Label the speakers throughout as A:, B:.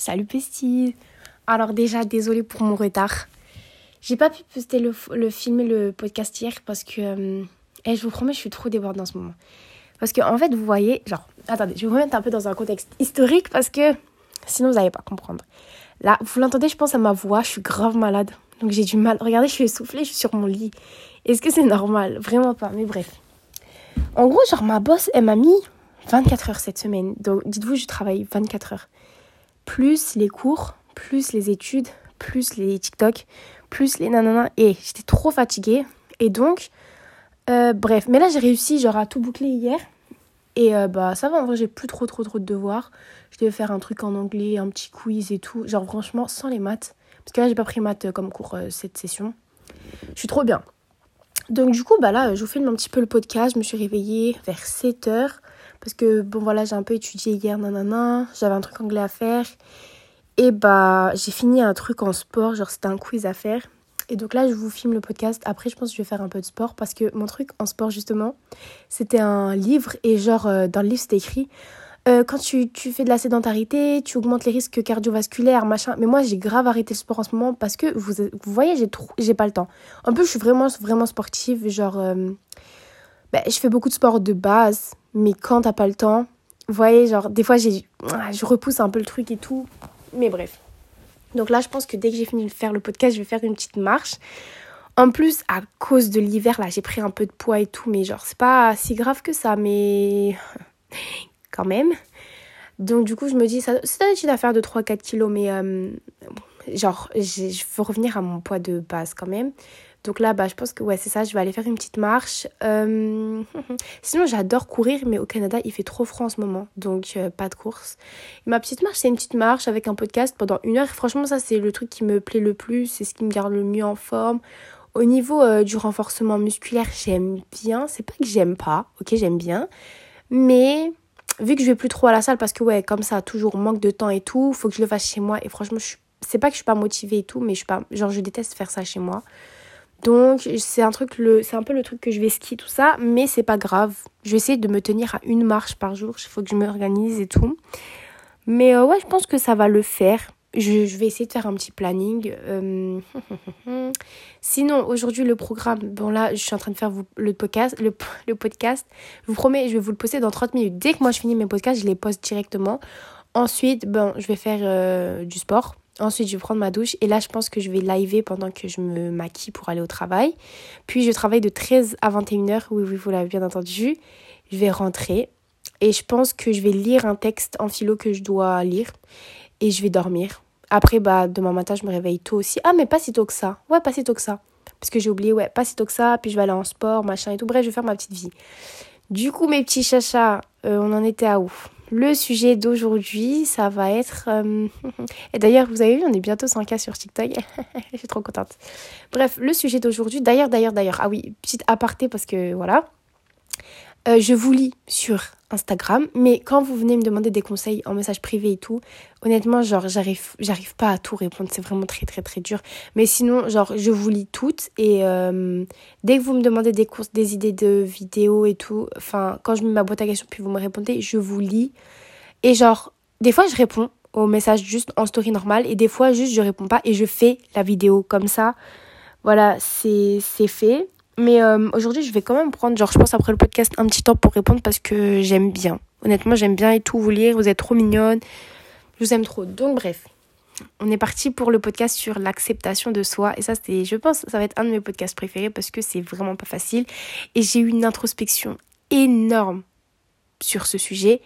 A: Salut Pestie Alors déjà, désolée pour mon retard. J'ai pas pu poster le, le filmer le podcast hier parce que... euh, eh, je vous promets, je suis trop débordée en ce moment. Parce que en fait, vous voyez... Genre, attendez, je vais vous remettre un peu dans un contexte historique parce que sinon vous n'allez pas comprendre. Là, vous l'entendez, je pense, à ma voix, je suis grave malade. Donc j'ai du mal. Regardez, je suis essoufflée, je suis sur mon lit. Est-ce que c'est normal? Vraiment pas, mais bref. En gros, genre, ma boss, elle m'a mis 24 heures cette semaine. Donc, dites-vous, je travaille 24 heures. Plus les cours, plus les études, plus les TikTok, plus les nanana. Et j'étais trop fatiguée. Et donc, euh, bref. Mais là, j'ai réussi, genre, à tout boucler hier. Et euh, bah, ça va, en vrai, j'ai plus trop, trop, trop de devoirs. Je devais faire un truc en anglais, un petit quiz et tout. Genre, franchement, sans les maths. Parce que là, j'ai pas pris maths euh, comme cours cette session. Je suis trop bien. Donc du coup, bah là, je vous filme un petit peu le podcast. Je me suis réveillée vers 7h. Parce que, bon voilà, j'ai un peu étudié hier, nanana. J'avais un truc anglais à faire. Et bah, j'ai fini un truc en sport. Genre, c'était un quiz à faire. Et donc là, je vous filme le podcast. Après, je pense que je vais faire un peu de sport. Parce que mon truc en sport, justement, c'était un livre. Et genre, euh, dans le livre, c'était écrit... euh, quand tu, tu fais de la sédentarité, tu augmentes les risques cardiovasculaires, machin. Mais moi, j'ai grave arrêté le sport en ce moment parce que vous, voyez, j'ai trop, j'ai pas le temps. En plus, je suis vraiment, vraiment sportive. Genre, euh, ben, je fais beaucoup de sport de base, mais quand t'as pas le temps, vous voyez, genre, des fois, j'ai, ah, je repousse un peu le truc et tout. Mais bref. Donc là, je pense que dès que j'ai fini de faire le podcast, je vais faire une petite marche. En plus, à cause de l'hiver, là, j'ai pris un peu de poids et tout, mais genre, c'est pas si grave que ça, mais quand même. Donc, du coup, je me dis, être une affaire de 3-4 kilos, mais euh, genre, je veux revenir à mon poids de base quand même. Donc là, bah, je pense que ouais, c'est ça, je vais aller faire une petite marche. Euh, Sinon, j'adore courir, mais au Canada, il fait trop froid en ce moment, donc euh, pas de course. Ma petite marche, c'est une petite marche avec un podcast pendant une heure. Franchement, ça, c'est le truc qui me plaît le plus, c'est ce qui me garde le mieux en forme. Au niveau euh, du renforcement musculaire, j'aime bien. C'est pas que j'aime pas, ok, j'aime bien. Mais vu que je vais plus trop à la salle parce que ouais comme ça toujours manque de temps et tout faut que je le fasse chez moi et franchement je suis c'est pas que je suis pas motivée et tout mais je suis pas genre je déteste faire ça chez moi donc c'est un truc le c'est un peu le truc que je vais skier tout ça mais c'est pas grave je vais essayer de me tenir à une marche par jour il faut que je m'organise et tout mais euh, ouais je pense que ça va le faire je, vais essayer de faire un petit planning Euh, sinon aujourd'hui le programme bon là je suis en train de faire le podcast le, le podcast je vous promets, je vais vous le poster dans 30 minutes. Dès que moi je finis mes podcasts, je les poste directement. Ensuite, bon, je vais faire euh, du sport. Ensuite, je vais prendre ma douche. Et là, je pense que je vais liver pendant que je me maquille pour aller au travail. Puis, je travaille de 13 à 21h. Oui, oui, vous l'avez bien entendu. Je vais rentrer. Et je pense que je vais lire un texte en philo que je dois lire. Et je vais dormir. Après, bah, demain matin, je me réveille tôt aussi. Ah, mais pas si tôt que ça. Ouais, pas si tôt que ça. Parce que j'ai oublié, ouais, pas si tôt que ça. Puis, je vais aller en sport, machin et tout. Bref, je vais faire ma petite vie. Du coup, mes petits chachas, euh, on en était à où? Le sujet d'aujourd'hui, ça va être... euh, Et d'ailleurs, vous avez vu, on est bientôt 100K sur TikTok. Je suis trop contente. Bref, le sujet d'aujourd'hui, d'ailleurs, d'ailleurs, d'ailleurs. Ah oui, petite aparté parce que voilà. Euh, je vous lis sur Instagram, mais quand vous venez me demander des conseils en message privé et tout, honnêtement, genre, j'arrive, pas à tout répondre. C'est vraiment très, très, très dur. Mais sinon, genre, je vous lis toutes et euh, dès que vous me demandez des courses, des idées de vidéos et tout, enfin, quand je mets ma boîte à questions puis vous me répondez, je vous lis. Et genre, des fois, je réponds aux messages juste en story normale et des fois, juste, je réponds pas et je fais la vidéo comme ça. Voilà, c'est fait. Mais euh, aujourd'hui, je vais quand même prendre, genre, je pense après le podcast, un petit temps pour répondre parce que j'aime bien. Honnêtement, j'aime bien et tout vous lire. Vous êtes trop mignonne. Je vous aime trop. Donc, bref. On est parti pour le podcast sur l'acceptation de soi. Et ça, c'était, je pense, ça va être un de mes podcasts préférés parce que c'est vraiment pas facile. Et j'ai eu une introspection énorme sur ce sujet.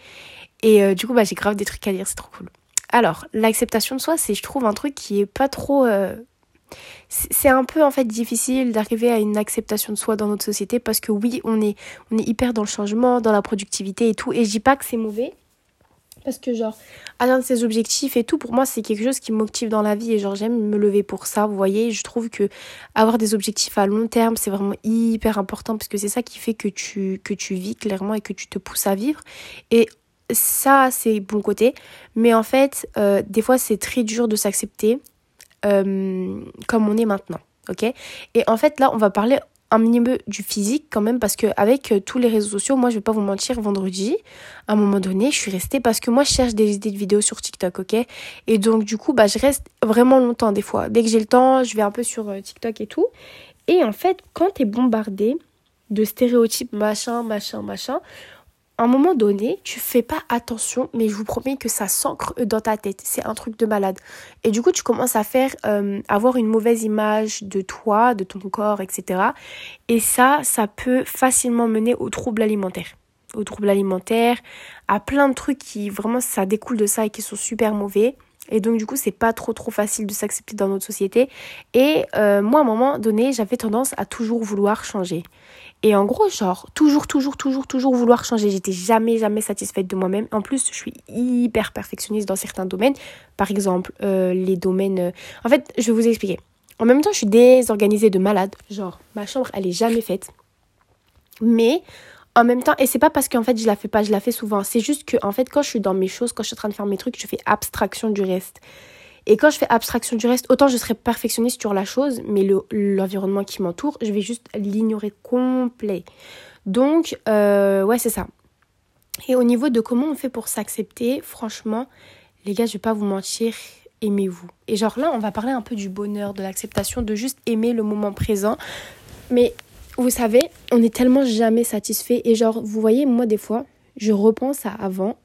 A: Et euh, du coup, bah, j'ai grave des trucs à dire. C'est trop cool. Alors, l'acceptation de soi, c'est, je trouve, un truc qui est pas trop. euh, c'est un peu en fait difficile d'arriver à une acceptation de soi dans notre société parce que oui, on est, on est hyper dans le changement, dans la productivité et tout. Et je dis pas que c'est mauvais. Parce que genre, atteindre ses objectifs et tout, pour moi, c'est quelque chose qui me motive dans la vie. Et genre, j'aime me lever pour ça, vous voyez. Je trouve que avoir des objectifs à long terme, c'est vraiment hyper important parce que c'est ça qui fait que tu, que tu vis clairement et que tu te pousses à vivre. Et ça, c'est bon côté. Mais en fait, euh, des fois, c'est très dur de s'accepter euh, comme on est maintenant. Ok? Et en fait, là, on va parler un minimum du physique quand même parce que avec euh, tous les réseaux sociaux, moi je vais pas vous mentir, vendredi, à un moment donné, je suis restée parce que moi je cherche des idées de vidéos sur TikTok, ok? Et donc du coup, bah je reste vraiment longtemps des fois. Dès que j'ai le temps, je vais un peu sur euh, TikTok et tout. Et en fait, quand tu es bombardé de stéréotypes, machin, machin, machin, à un moment donné, tu fais pas attention, mais je vous promets que ça s'ancre dans ta tête. C'est un truc de malade. Et du coup, tu commences à faire, euh, avoir une mauvaise image de toi, de ton corps, etc. Et ça, ça peut facilement mener aux troubles alimentaires. Aux troubles alimentaires, à plein de trucs qui vraiment, ça découle de ça et qui sont super mauvais. Et donc du coup, c'est pas trop trop facile de s'accepter dans notre société. Et euh, moi, à un moment donné, j'avais tendance à toujours vouloir changer. Et en gros, genre, toujours, toujours, toujours, toujours vouloir changer. J'étais jamais, jamais satisfaite de moi-même. En plus, je suis hyper perfectionniste dans certains domaines. Par exemple, euh, les domaines... Euh, en fait, je vais vous expliquer. En même temps, je suis désorganisée de malade. Genre, ma chambre, elle est jamais faite. Mais en même temps, et c'est pas parce qu'en fait je la fais pas, je la fais souvent. C'est juste que en fait quand je suis dans mes choses, quand je suis en train de faire mes trucs, je fais abstraction du reste. Et quand je fais abstraction du reste, autant je serai perfectionniste sur la chose, mais l'environnement qui m'entoure, je vais juste l'ignorer complet. Donc, euh, ouais, c'est ça. Et au niveau de comment on fait pour s'accepter, franchement, les gars, je vais pas vous mentir, aimez-vous. Et genre là, on va parler un peu du bonheur, de l'acceptation, de juste aimer le moment présent. Mais vous savez, on est tellement jamais satisfait. Et genre, vous voyez, moi, des fois, je repense à avant.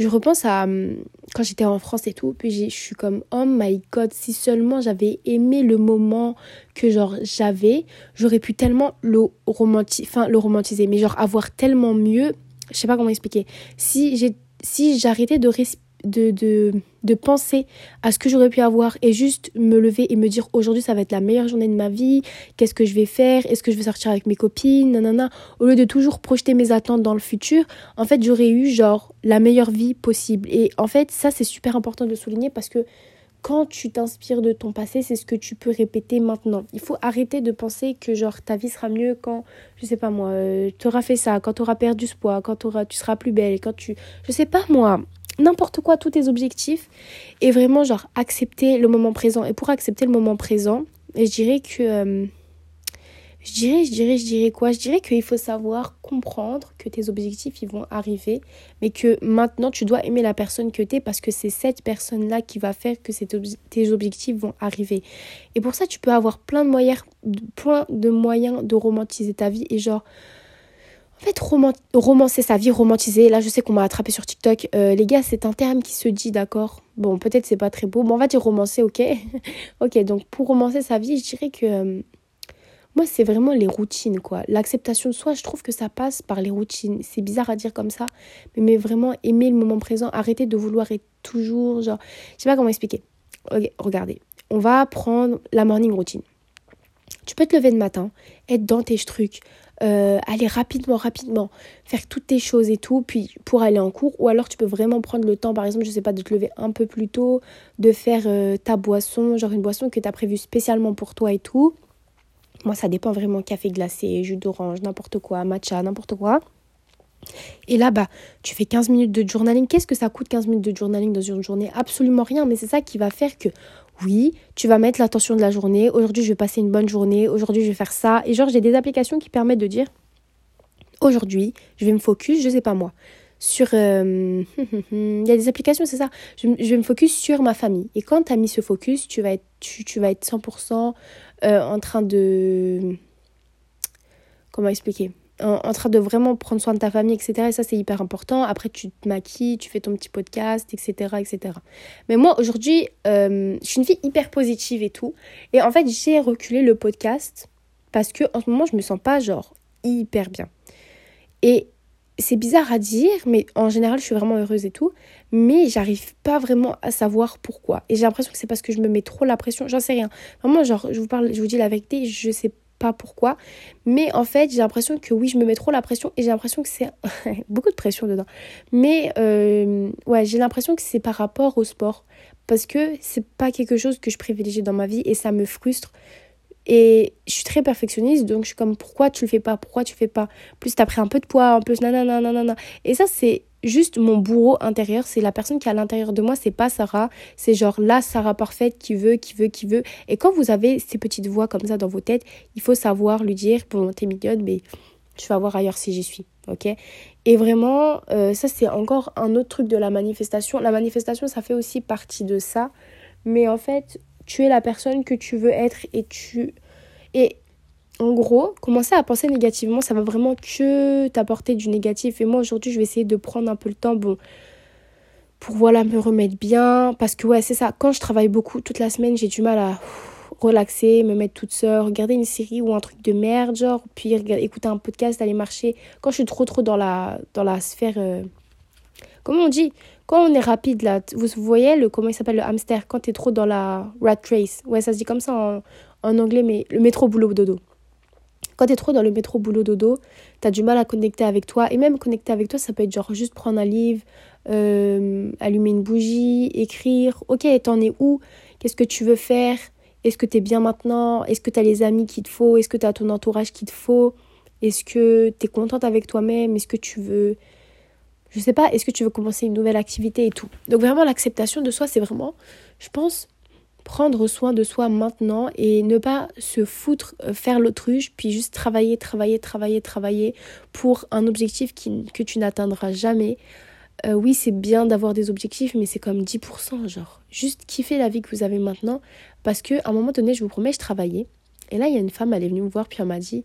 A: Je repense à hum, quand j'étais en France et tout. Puis je suis comme, oh my god, si seulement j'avais aimé le moment que genre j'avais, j'aurais pu tellement le, romanti enfin, le romantiser. Mais genre avoir tellement mieux. Je sais pas comment expliquer. Si j'ai si j'arrêtais de respirer de, de, de, penser à ce que j'aurais pu avoir et juste me lever et me dire aujourd'hui ça va être la meilleure journée de ma vie, qu'est-ce que je vais faire, est-ce que je vais sortir avec mes copines, nanana, au lieu de toujours projeter mes attentes dans le futur, en fait j'aurais eu genre la meilleure vie possible. Et en fait ça c'est super important de souligner parce que quand tu t'inspires de ton passé, c'est ce que tu peux répéter maintenant. Il faut arrêter de penser que genre ta vie sera mieux quand, je sais pas moi, euh, tu auras fait ça, quand tu auras perdu ce poids, quand auras, tu seras plus belle, quand tu, je sais pas moi, n'importe quoi, tous tes objectifs, et vraiment genre accepter le moment présent. Et pour accepter le moment présent, je dirais que... Euh, je dirais, je dirais, je dirais quoi? Je dirais qu'il faut savoir comprendre que tes objectifs, ils vont arriver, mais que maintenant, tu dois aimer la personne que tu es parce que c'est cette personne-là qui va faire que tes objectifs vont arriver. Et pour ça, tu peux avoir plein de moyens, plein de moyens de romantiser ta vie et genre en fait, romancer sa vie, romantiser, là je sais qu'on m'a attrapé sur TikTok, euh, les gars, c'est un terme qui se dit, d'accord Bon, peut-être c'est pas très beau, mais on va dire romancer, ok Ok, donc pour romancer sa vie, je dirais que euh, moi, c'est vraiment les routines, quoi. L'acceptation de soi, je trouve que ça passe par les routines. C'est bizarre à dire comme ça, mais, vraiment aimer le moment présent, arrêter de vouloir être toujours, genre, je sais pas comment expliquer. regardez, on va prendre la morning routine. Tu peux te lever le matin, être dans tes trucs, euh, aller rapidement, rapidement, faire toutes tes choses et tout, puis pour aller en cours, ou alors tu peux vraiment prendre le temps, par exemple, je sais pas, de te lever un peu plus tôt, de faire euh, ta boisson, genre une boisson que tu as prévue spécialement pour toi et tout. Moi, ça dépend vraiment, café glacé, jus d'orange, n'importe quoi, matcha, n'importe quoi. Et là, bah, tu fais 15 minutes de journaling. Qu'est-ce que ça coûte 15 minutes de journaling dans une journée? Absolument rien, mais c'est ça qui va faire que oui, tu vas mettre l'attention de la journée. Aujourd'hui, je vais passer une bonne journée. Aujourd'hui, je vais faire ça. Et genre, j'ai des applications qui permettent de dire aujourd'hui, je vais me focus, je sais pas moi, sur. Euh, il y a des applications, c'est ça. Je, vais me focus sur ma famille. Et quand tu as mis ce focus, tu vas être, tu vas être 100% euh, en train de. Comment expliquer? En, train de vraiment prendre soin de ta famille, etc. Et ça, c'est hyper important. Après, tu te maquilles, tu fais ton petit podcast, etc. etc. Mais moi, aujourd'hui, euh, je suis une fille hyper positive et tout. Et en fait, j'ai reculé le podcast parce que en ce moment, je me sens pas, genre, hyper bien. Et c'est bizarre à dire, mais en général, je suis vraiment heureuse et tout. Mais j'arrive pas vraiment à savoir pourquoi. Et j'ai l'impression que c'est parce que je me mets trop la pression. J'en sais rien. Vraiment, genre, je vous parle, je vous dis la vérité, je sais pas pourquoi. Mais en fait, j'ai l'impression que oui, je me mets trop la pression et j'ai l'impression que c'est beaucoup de pression dedans. Mais euh, ouais, j'ai l'impression que c'est par rapport au sport parce que c'est pas quelque chose que je privilégie dans ma vie et ça me frustre. Et je suis très perfectionniste, donc je suis comme pourquoi tu le fais pas, pourquoi tu le fais pas? Plus t'as pris un peu de poids, en plus nanana nanana. Et ça c'est juste mon bourreau intérieur, c'est la personne qui est à l'intérieur de moi, c'est pas Sarah, c'est genre la Sarah parfaite qui veut, qui veut, qui veut. Et quand vous avez ces petites voix comme ça dans vos têtes, il faut savoir lui dire, bon, t'es mignonne, mais tu vas voir ailleurs si j'y suis, ok? Et vraiment, euh, ça c'est encore un autre truc de la manifestation. La manifestation, ça fait aussi partie de ça, mais en fait, tu es la personne que tu veux être et tu... Et en gros, commencer à penser négativement, ça va vraiment que t'apporter du négatif. Et moi, aujourd'hui, je vais essayer de prendre un peu le temps, bon, pour voilà, me remettre bien. Parce que, ouais, c'est ça. Quand je travaille beaucoup toute la semaine, j'ai du mal à relaxer, me mettre toute seule, regarder une série ou un truc de merde, genre, puis écouter un podcast, aller marcher. Quand je suis trop, trop dans la, dans la sphère. Euh, comment on dit? Quand on est rapide, là, vous, voyez le, comment il s'appelle le hamster Quand t'es trop dans la rat race. Ouais, ça se dit comme ça en, en anglais, mais le métro boulot dodo. Quand t'es trop dans le métro boulot dodo, t'as du mal à connecter avec toi. Et même connecter avec toi, ça peut être genre juste prendre un livre, euh, allumer une bougie, écrire. Ok, t'en es où? Qu'est-ce que tu veux faire? Est-ce que t'es bien maintenant? Est-ce que t'as les amis qu'il te faut? Est-ce que t'as ton entourage qu'il te faut? Est-ce que t'es contente avec toi-même? Est-ce que tu veux je sais pas, est-ce que tu veux commencer une nouvelle activité et tout? Donc vraiment l'acceptation de soi, c'est vraiment, je pense, prendre soin de soi maintenant et ne pas se foutre, euh, faire l'autruche, puis juste travailler, travailler, travailler, travailler pour un objectif que tu n'atteindras jamais. Euh, oui, c'est bien d'avoir des objectifs, mais c'est comme 10%, genre. Juste kiffer la vie que vous avez maintenant. Parce que à un moment donné, je vous promets, je travaillais. Et là, il y a une femme, elle est venue me voir, puis elle m'a dit,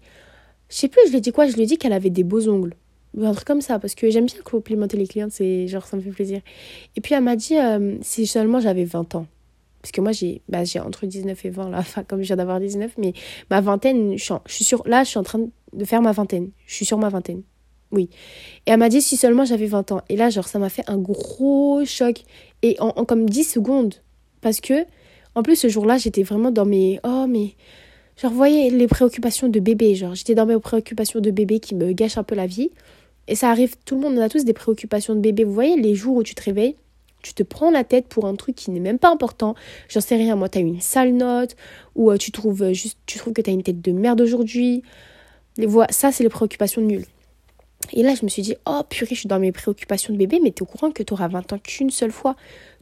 A: je sais plus, je lui ai dit quoi, je lui ai dit qu'elle avait des beaux ongles. Ou un truc comme ça, parce que j'aime bien complimenter les clients, c'est genre, ça me fait plaisir. Et puis elle m'a dit, euh, si seulement j'avais 20 ans. Parce que moi, j'ai bah, entre 19 et 20, là, enfin, comme je viens d'avoir 19, mais ma vingtaine, je suis, sur, là, je suis en train de faire ma vingtaine. Je suis sur ma vingtaine. Oui. Et elle m'a dit si seulement j'avais 20 ans. Et là, genre, ça m'a fait un gros choc. Et en, comme 10 secondes. Parce que, en plus, ce jour-là, j'étais vraiment dans mes. Oh, mais. Genre, vous voyez, les préoccupations de bébé. Genre, j'étais dans mes préoccupations de bébé qui me gâchent un peu la vie. Et ça arrive, tout le monde, on a tous des préoccupations de bébé. Vous voyez, les jours où tu te réveilles, tu te prends la tête pour un truc qui n'est même pas important. J'en sais rien, moi, tu as une sale note, ou euh, tu trouves euh, juste, tu trouves que tu as une tête de merde aujourd'hui. Les voix, ça, c'est les préoccupations nulles. Et là, je me suis dit, oh purée, je suis dans mes préoccupations de bébé, mais tu es au courant que tu auras 20 ans qu'une seule fois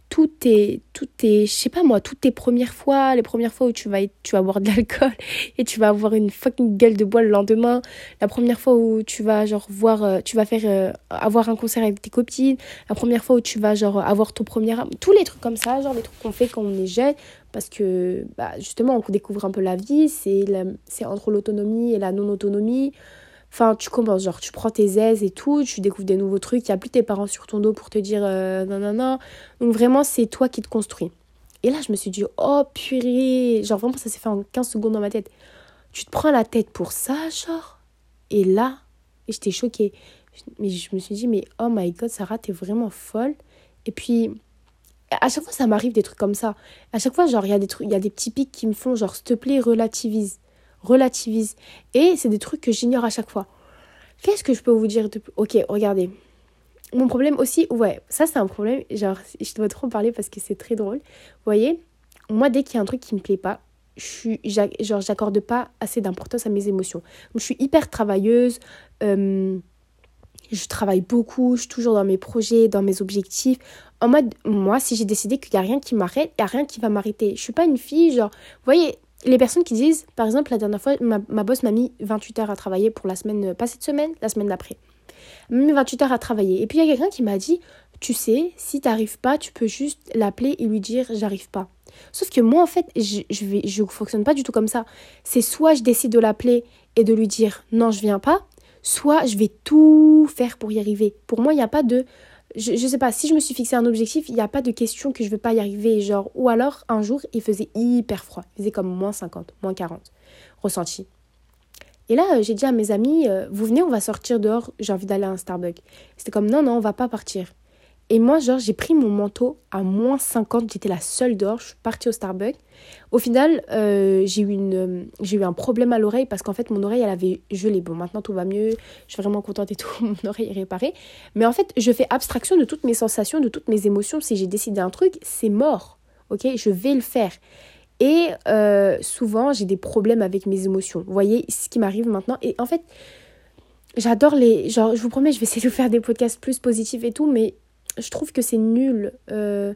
A: tout tes, tout tes, je sais pas moi, toutes tes premières fois, les premières fois où tu vas, tu vas boire de l'alcool et tu vas avoir une fucking gueule de bois le lendemain, la première fois où tu vas genre voir, euh, tu vas faire, euh, avoir un concert avec tes copines, la première fois où tu vas genre avoir ton premier, tous les trucs comme ça, genre les trucs qu'on fait quand on est jeune, parce que bah, justement on découvre un peu la vie, c'est c'est entre l'autonomie et la non-autonomie, Enfin, tu commences, genre, tu prends tes aises et tout, tu découvres des nouveaux trucs, il n'y a plus tes parents sur ton dos pour te dire euh, non, non, non. Donc, vraiment, c'est toi qui te construis. Et là, je me suis dit, oh purée, genre, vraiment, ça s'est fait en 15 secondes dans ma tête. Tu te prends la tête pour ça, genre? Et là, j'étais choquée. Mais je me suis dit, mais oh my god, Sarah, t'es vraiment folle. Et puis, à chaque fois, ça m'arrive des trucs comme ça. À chaque fois, genre, il y a des trucs, y a des petits pics qui me font, genre, s'il te plaît, relativise relativise. Et c'est des trucs que j'ignore à chaque fois. Qu'est-ce que je peux vous dire de Ok, regardez. Mon problème aussi, ouais, ça c'est un problème, genre, je dois trop en parler parce que c'est très drôle. Vous voyez, moi, dès qu'il y a un truc qui me plaît pas, je suis, genre, j'accorde pas assez d'importance à mes émotions. Je suis hyper travailleuse, euh, je travaille beaucoup, je suis toujours dans mes projets, dans mes objectifs. En mode, moi, si j'ai décidé qu'il n'y a rien qui m'arrête, il n'y a rien qui va m'arrêter. Je suis pas une fille, genre, vous voyez, les personnes qui disent, par exemple, la dernière fois, ma, ma boss m'a mis 28 heures à travailler pour la semaine, pas cette semaine, la semaine d'après. M'a mis 28 heures à travailler. Et puis il y a quelqu'un qui m'a dit, tu sais, si t'arrives pas, tu peux juste l'appeler et lui dire, j'arrive pas. Sauf que moi, en fait, je, je fonctionne pas du tout comme ça. C'est soit je décide de l'appeler et de lui dire, non, je viens pas, soit je vais tout faire pour y arriver. Pour moi, il n'y a pas de je, je sais pas, si je me suis fixé un objectif, il n'y a pas de question que je ne vais pas y arriver. Genre, ou alors, un jour, il faisait hyper froid. Il faisait comme moins 50, moins 40, ressenti. Et là, j'ai dit à mes amis, euh, vous venez, on va sortir dehors, j'ai envie d'aller à un Starbucks. C'était comme, non, non, on va pas partir. Et moi, genre, j'ai pris mon manteau à moins 50. J'étais la seule dehors. Je suis partie au Starbucks. Au final, euh, j'ai eu, une, j'ai eu un problème à l'oreille parce qu'en fait, mon oreille, elle avait gelé. Bon, maintenant, tout va mieux. Je suis vraiment contente et tout. Mon oreille est réparée. Mais en fait, je fais abstraction de toutes mes sensations, de toutes mes émotions. Si j'ai décidé un truc, c'est mort. Ok? Je vais le faire. Et euh, souvent, j'ai des problèmes avec mes émotions. Vous voyez ce qui m'arrive maintenant. Et en fait, j'adore les. Genre, je vous promets, je vais essayer de faire des podcasts plus positifs et tout, mais je trouve que c'est nul euh,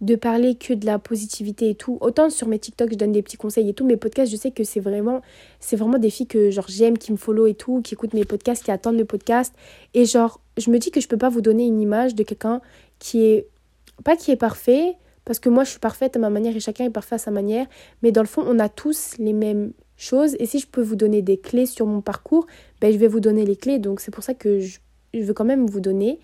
A: de parler que de la positivité et tout. Autant sur mes TikTok, je donne des petits conseils et tout, mes podcasts, je sais que c'est vraiment, c'est vraiment des filles que genre j'aime, qui me follow et tout, qui écoutent mes podcasts, qui attendent mes podcasts. Et genre, je me dis que je peux pas vous donner une image de quelqu'un qui est. Pas qui est parfait, parce que moi je suis parfaite à ma manière et chacun est parfait à sa manière, mais dans le fond, on a tous les mêmes choses. Et si je peux vous donner des clés sur mon parcours, ben, je vais vous donner les clés. Donc c'est pour ça que je veux quand même vous donner.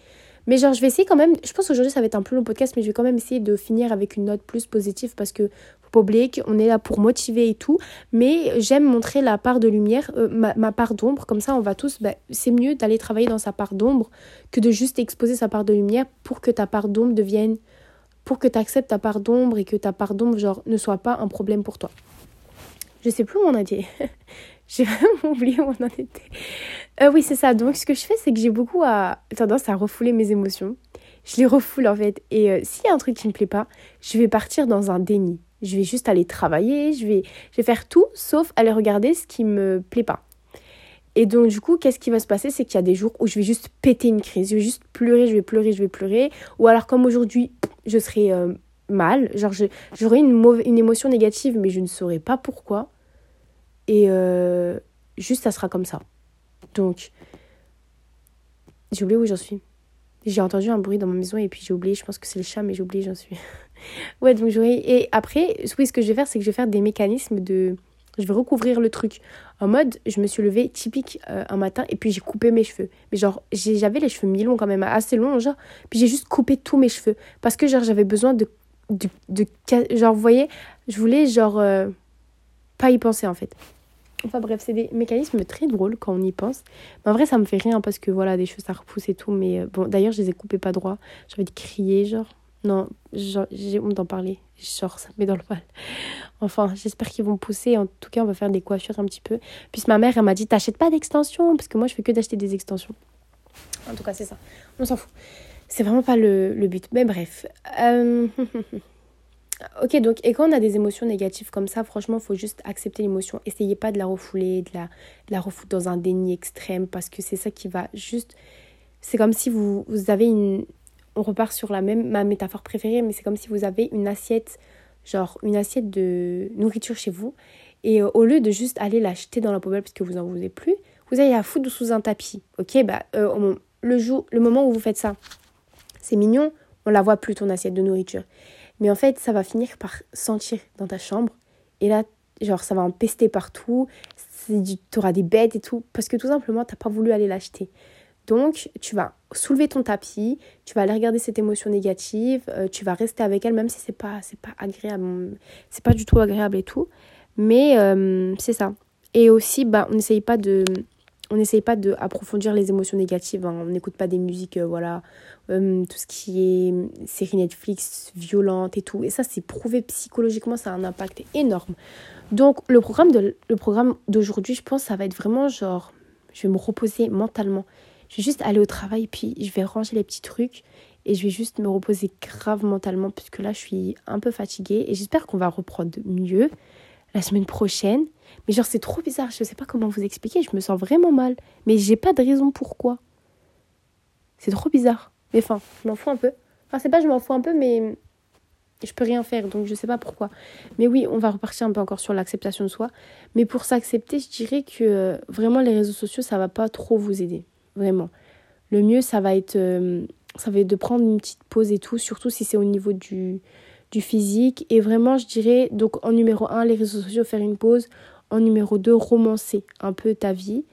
A: Mais genre, je vais essayer quand même. Je pense qu'aujourd'hui, ça va être un plus long podcast, mais je vais quand même essayer de finir avec une note plus positive parce que faut pas oublier qu'on est là pour motiver et tout. Mais j'aime montrer la part de lumière, euh, ma, part d'ombre. Comme ça, on va tous. Bah, c'est mieux d'aller travailler dans sa part d'ombre que de juste exposer sa part de lumière pour que ta part d'ombre devienne. Pour que tu acceptes ta part d'ombre et que ta part d'ombre, genre, ne soit pas un problème pour toi. Je sais plus où on a dit. J'ai vraiment oublié où on en était. Euh, oui, c'est ça. Donc, ce que je fais, c'est que j'ai beaucoup à... tendance à refouler mes émotions. Je les refoule, en fait. Et euh, s'il y a un truc qui me plaît pas, je vais partir dans un déni. Je vais juste aller travailler, je vais, je vais faire tout sauf aller regarder ce qui me plaît pas. Et donc, du coup, qu'est-ce qui va se passer? C'est qu'il y a des jours où je vais juste péter une crise. Je vais juste pleurer, je vais pleurer, je vais pleurer. Ou alors, comme aujourd'hui, je serai euh, mal. Genre, j'aurai une, une émotion négative, mais je ne saurais pas pourquoi. Et juste, ça sera comme ça. Donc, j'ai oublié où j'en suis. J'ai entendu un bruit dans ma maison et puis j'ai oublié, je pense que c'est le chat, mais j'ai oublié, j'en suis. ouais, donc j'aurais. Et après, ce que je vais faire, c'est que je vais faire des mécanismes de. Je vais recouvrir le truc. En mode, je me suis levée typique euh, un matin et puis j'ai coupé mes cheveux. Mais genre, j'avais les cheveux mi-longs quand même, assez longs, genre. Puis j'ai juste coupé tous mes cheveux. Parce que, genre, j'avais besoin de, de, Genre, vous voyez, je voulais, genre, euh, pas y penser en fait. Enfin bref, c'est des mécanismes très drôles quand on y pense. Mais en vrai, ça me fait rien parce que voilà, des choses ça repousse et tout. Mais euh, bon, d'ailleurs, je les ai coupés pas droit. J'ai envie de crier, genre. Non, j'ai honte d'en parler. Genre, ça me met dans le mal. Enfin, j'espère qu'ils vont pousser. En tout cas, on va faire des coiffures un petit peu. Puis ma mère, elle m'a dit T'achètes pas d'extensions Parce que moi, je fais que d'acheter des extensions. En tout cas, c'est ça. On s'en fout. C'est vraiment pas le, but. Mais bref. Euh... Ok, donc, et quand on a des émotions négatives comme ça, franchement, il faut juste accepter l'émotion. Essayez pas de la refouler, de la, de la refouler dans un déni extrême, parce que c'est ça qui va juste. C'est comme si vous, avez une. On repart sur la même, ma métaphore préférée, mais c'est comme si vous avez une assiette, genre une assiette de nourriture chez vous, et euh, au lieu de juste aller l'acheter dans la poubelle parce que vous en voulez plus, vous allez la foutre sous un tapis. Ok, bah, euh, le, jour, le moment où vous faites ça, c'est mignon, on la voit plus ton assiette de nourriture. Mais en fait, ça va finir par sentir dans ta chambre. Et là, genre, ça va empester partout. Tu auras des bêtes et tout. Parce que tout simplement, tu n'as pas voulu aller l'acheter. Donc, tu vas soulever ton tapis, tu vas aller regarder cette émotion négative, euh, tu vas rester avec elle, même si c'est pas, c'est pas agréable, c'est pas du tout agréable et tout. Mais euh, c'est ça. Et aussi, bah, on n'essaye pas de, on n'essaye pas d'approfondir les émotions négatives. Hein. On n'écoute pas des musiques, euh, voilà, euh, tout ce qui est série Netflix violente et tout. Et ça, c'est prouvé psychologiquement, ça a un impact énorme. Donc, le programme, le programme d'aujourd'hui, je pense, ça va être vraiment genre, je vais me reposer mentalement. Je vais juste aller au travail, puis je vais ranger les petits trucs et je vais juste me reposer grave mentalement, puisque là, je suis un peu fatiguée et j'espère qu'on va reprendre mieux la semaine prochaine. Mais genre, c'est trop bizarre. Je sais pas comment vous expliquer. Je me sens vraiment mal. Mais j'ai pas de raison pourquoi. C'est trop bizarre. Mais enfin, je m'en fous un peu. Enfin, c'est pas je m'en fous un peu, mais je peux rien faire. Donc, je sais pas pourquoi. Mais oui, on va repartir un peu encore sur l'acceptation de soi. Mais pour s'accepter, je dirais que euh, vraiment, les réseaux sociaux, ça va pas trop vous aider. Vraiment. Le mieux, ça va être, euh, ça va être de prendre une petite pause et tout. Surtout si c'est au niveau du, du physique. Et vraiment, je dirais, donc en numéro 1, les réseaux sociaux, faire une pause. En numéro 2, romancer un peu ta vie.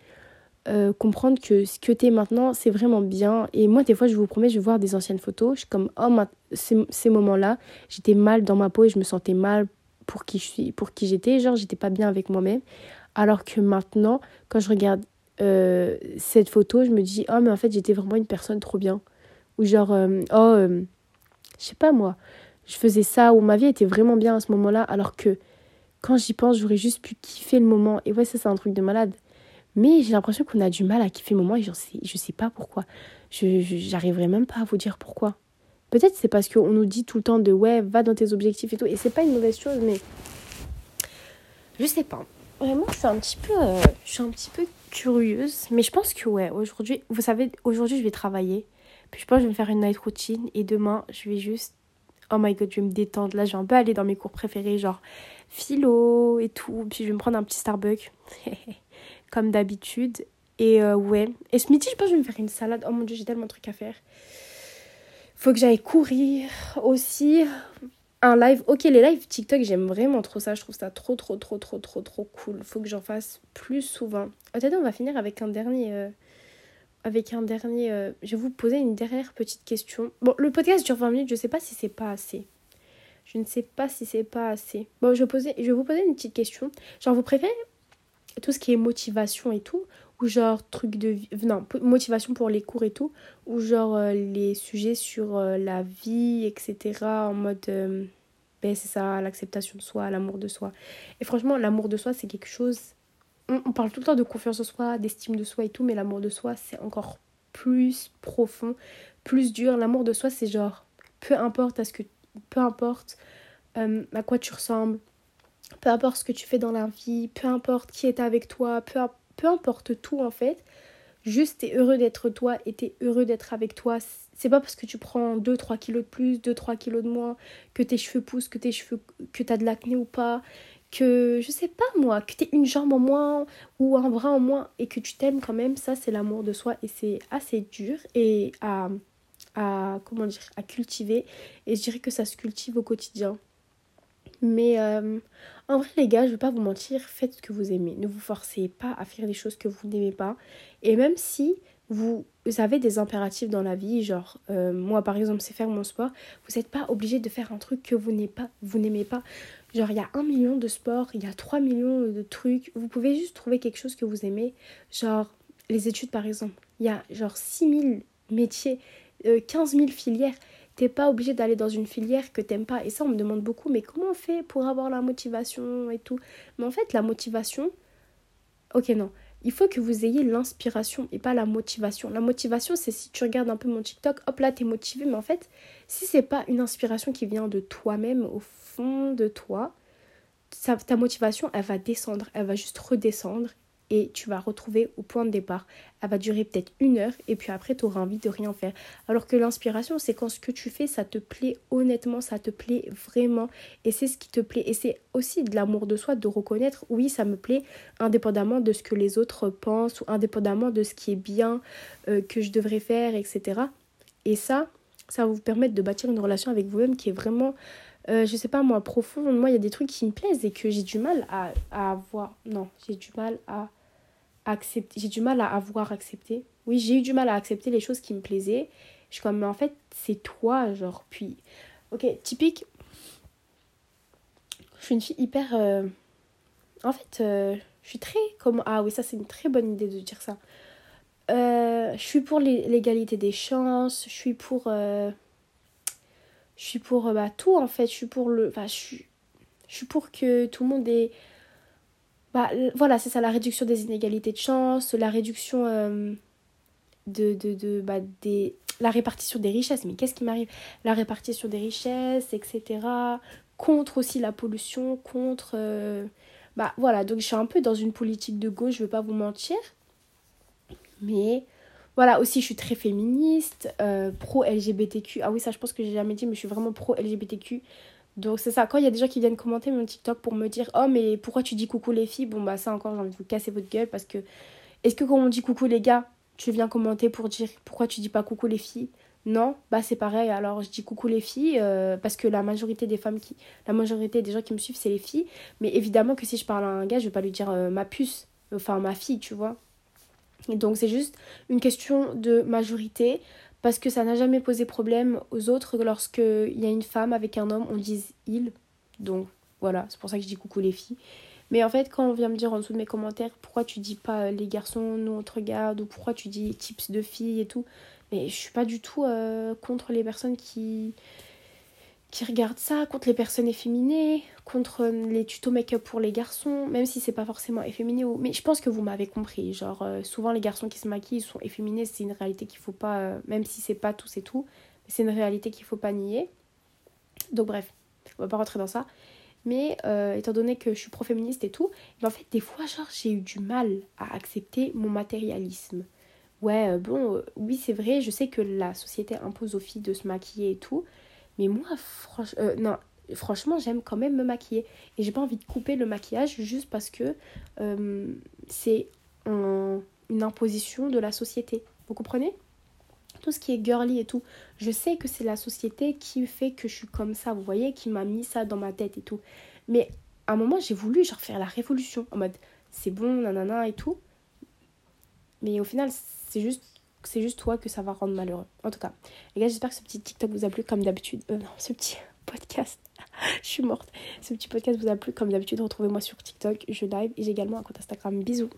A: Euh, comprendre que ce que tu es maintenant, c'est vraiment bien. Et moi, des fois, je vous promets, je vais voir des anciennes photos. Je suis comme, oh, ces, ces moments-là, j'étais mal dans ma peau et je me sentais mal pour qui je suis, pour qui j'étais. Genre, j'étais pas bien avec moi-même. Alors que maintenant, quand je regarde euh, cette photo, je me dis, oh, mais en fait, j'étais vraiment une personne trop bien. Ou genre, euh, oh, je sais pas moi, je faisais ça, ou ma vie était vraiment bien à ce moment-là, alors que quand j'y pense, j'aurais juste pu kiffer le moment. Et ouais, ça, c'est un truc de malade. Mais j'ai l'impression qu'on a du mal à kiffer le moment et je sais, je sais pas pourquoi. Je j'arriverai même pas à vous dire pourquoi. Peut-être c'est parce qu'on nous dit tout le temps de ouais, va dans tes objectifs et tout. Et c'est pas une mauvaise chose, mais je sais pas. Vraiment, je un petit peu, euh, je suis un petit peu curieuse, mais je pense que ouais, aujourd'hui, vous savez, aujourd'hui je vais travailler. Puis je pense que je vais me faire une night routine et demain je vais juste, oh my god, je vais me détendre. Là, je vais un peu aller dans mes cours préférés, genre philo et tout. Puis je vais me prendre un petit Starbucks, comme d'habitude. Et euh, ouais, et ce midi, je pense que je vais me faire une salade. Oh mon dieu, j'ai tellement de trucs à faire. Faut que j'aille courir aussi un live. Ok, les lives TikTok, j'aime vraiment trop ça. Je trouve ça trop, trop, trop, trop, trop, trop cool. Faut que j'en fasse plus souvent. Attendez, on va finir avec un dernier. Euh, avec un dernier. Euh, je vais vous poser une dernière petite question. Bon, le podcast dure 20 minutes. Je sais pas si c'est pas assez. Je ne sais pas si c'est pas assez. Bon, je poser, je vais vous poser une petite question. Genre, vous préférez tout ce qui est motivation et tout ou genre truc de non, motivation pour les cours et tout, ou genre euh, les sujets sur euh, la vie, etc. En mode, ben c'est ça, l'acceptation de soi, l'amour de soi. Et franchement, l'amour de soi, c'est quelque chose, on, parle tout le temps de confiance en soi, d'estime de soi et tout, mais l'amour de soi, c'est encore plus profond, plus dur. L'amour de soi, c'est genre, peu importe à ce que, peu importe à quoi tu ressembles, peu importe ce que tu fais dans la vie, peu importe qui est avec toi, peu peu importe tout en fait. Juste, t'es heureux d'être toi et t'es heureux d'être avec toi. C'est pas parce que tu prends 2-3 kilos de plus, 2-3 kilos de moins, que tes cheveux poussent, que tes cheveux, que t'as de l'acné ou pas, que je sais pas moi, que t'es une jambe en moins ou un bras en moins et que tu t'aimes quand même. Ça, c'est l'amour de soi et c'est assez dur et à, à, comment dire, à cultiver. Et je dirais que ça se cultive au quotidien. Mais euh, en vrai, les gars, je vais pas vous mentir, faites ce que vous aimez. Ne vous forcez pas à faire des choses que vous n'aimez pas. Et même si vous avez des impératifs dans la vie, genre euh, moi par exemple, c'est faire mon sport, vous n'êtes pas obligé de faire un truc que vous n'aimez pas. Pas. Genre, il y a un million de sports, il y a 3 millions de trucs. Vous pouvez juste trouver quelque chose que vous aimez. Genre, les études par exemple. Il y a genre 6000 métiers, 15 euh, 000 filières t'es pas obligé d'aller dans une filière que t'aimes pas. Et ça, on me demande beaucoup, mais comment on fait pour avoir la motivation et tout? Mais en fait, la motivation, ok, non. Il faut que vous ayez l'inspiration et pas la motivation. La motivation, c'est si tu regardes un peu mon TikTok, hop là, t'es motivé. Mais en fait, si c'est pas une inspiration qui vient de toi-même, au fond de toi, ta motivation, elle va descendre, elle va juste redescendre et tu vas retrouver au point de départ. Elle va durer peut-être une heure et puis après tu auras envie de rien faire. Alors que l'inspiration, c'est quand ce que tu fais, ça te plaît honnêtement, ça te plaît vraiment et c'est ce qui te plaît. Et c'est aussi de l'amour de soi de reconnaître, oui, ça me plaît, indépendamment de ce que les autres pensent ou indépendamment de ce qui est bien euh, que je devrais faire, etc. Et ça, ça va vous permettre de bâtir une relation avec vous-même qui est vraiment... Euh, je sais pas moi, profonde. Moi, il y a des trucs qui me plaisent et que j'ai du mal à, à avoir. Non, j'ai du mal à accepter, j'ai du mal à avoir accepté. Oui, j'ai eu du mal à accepter les choses qui me plaisaient. Je suis comme, mais en fait, c'est toi, genre. Puis, ok, typique. Je suis une fille hyper. Euh, en fait, euh, je suis très. Comme... Ah oui, ça, c'est une très bonne idée de dire ça. Euh, je suis pour l'égalité des chances. Je suis pour. Je suis pour bah, tout, en fait. Je suis pour le. Enfin, je suis, je suis pour que tout le monde ait bah, voilà, c'est ça, la réduction des inégalités de chance, la réduction euh, de, de, de bah, des, la répartition des richesses. Mais qu'est-ce qui m'arrive? La répartition des richesses, etc. Contre aussi la pollution, contre... Euh, bah voilà, donc je suis un peu dans une politique de gauche, je veux pas vous mentir. Mais voilà, aussi je suis très féministe, euh, pro-LGBTQ. Ah oui, ça je pense que j'ai jamais dit, mais je suis vraiment pro-LGBTQ. Donc c'est ça, quand il y a des gens qui viennent commenter mon TikTok pour me dire Oh mais pourquoi tu dis coucou les filles? Bon bah ça encore j'ai envie de vous casser votre gueule parce que est-ce que quand on dit coucou les gars, tu viens commenter pour dire pourquoi tu dis pas coucou les filles? Non, bah c'est pareil, alors je dis coucou les filles euh, parce que la majorité des femmes qui. La majorité des gens qui me suivent c'est les filles. Mais évidemment que si je parle à un gars, je vais pas lui dire euh, ma puce, enfin ma fille, tu vois. Donc c'est juste une question de majorité parce que ça n'a jamais posé problème aux autres lorsqu'il y a une femme avec un homme, on dit il. Donc voilà, c'est pour ça que je dis coucou les filles. Mais en fait, quand on vient me dire en dessous de mes commentaires pourquoi tu dis pas euh, les garçons, nous on te regarde, ou pourquoi tu dis tips de filles et tout, mais je suis pas du tout euh, contre les personnes qui, qui regardent ça, contre les personnes efféminées, contre les tutos make-up pour les garçons, même si c'est pas forcément efféminé. Mais je pense que vous m'avez compris. Genre, euh, souvent les garçons qui se maquillent sont efféminés, c'est une réalité qu'il faut pas, euh, même si c'est pas tout, c'est tout, c'est une réalité qu'il faut pas nier. Donc, bref, on va pas rentrer dans ça. Mais euh, étant donné que je suis pro-féministe et tout, en fait, des fois, genre, j'ai eu du mal à accepter mon matérialisme. Ouais, euh, bon, euh, oui, c'est vrai, je sais que la société impose aux filles de se maquiller et tout. Mais moi, non, franchement, j'aime quand même me maquiller. Et j'ai pas envie de couper le maquillage juste parce que c'est une imposition de la société. Vous comprenez? Tout ce qui est girly et tout, je sais que c'est la société qui fait que je suis comme ça, vous voyez, qui m'a mis ça dans ma tête et tout. Mais à un moment, j'ai voulu genre faire la révolution en mode c'est bon, nanana et tout. Mais au final, c'est juste c'est juste toi que ça va rendre malheureux. En tout cas, les gars, j'espère que ce petit TikTok vous a plu comme d'habitude. Euh, non, ce petit podcast. je suis morte. Ce petit podcast vous a plu comme d'habitude. Retrouvez-moi sur TikTok, je live et j'ai également un compte Instagram. Bisous.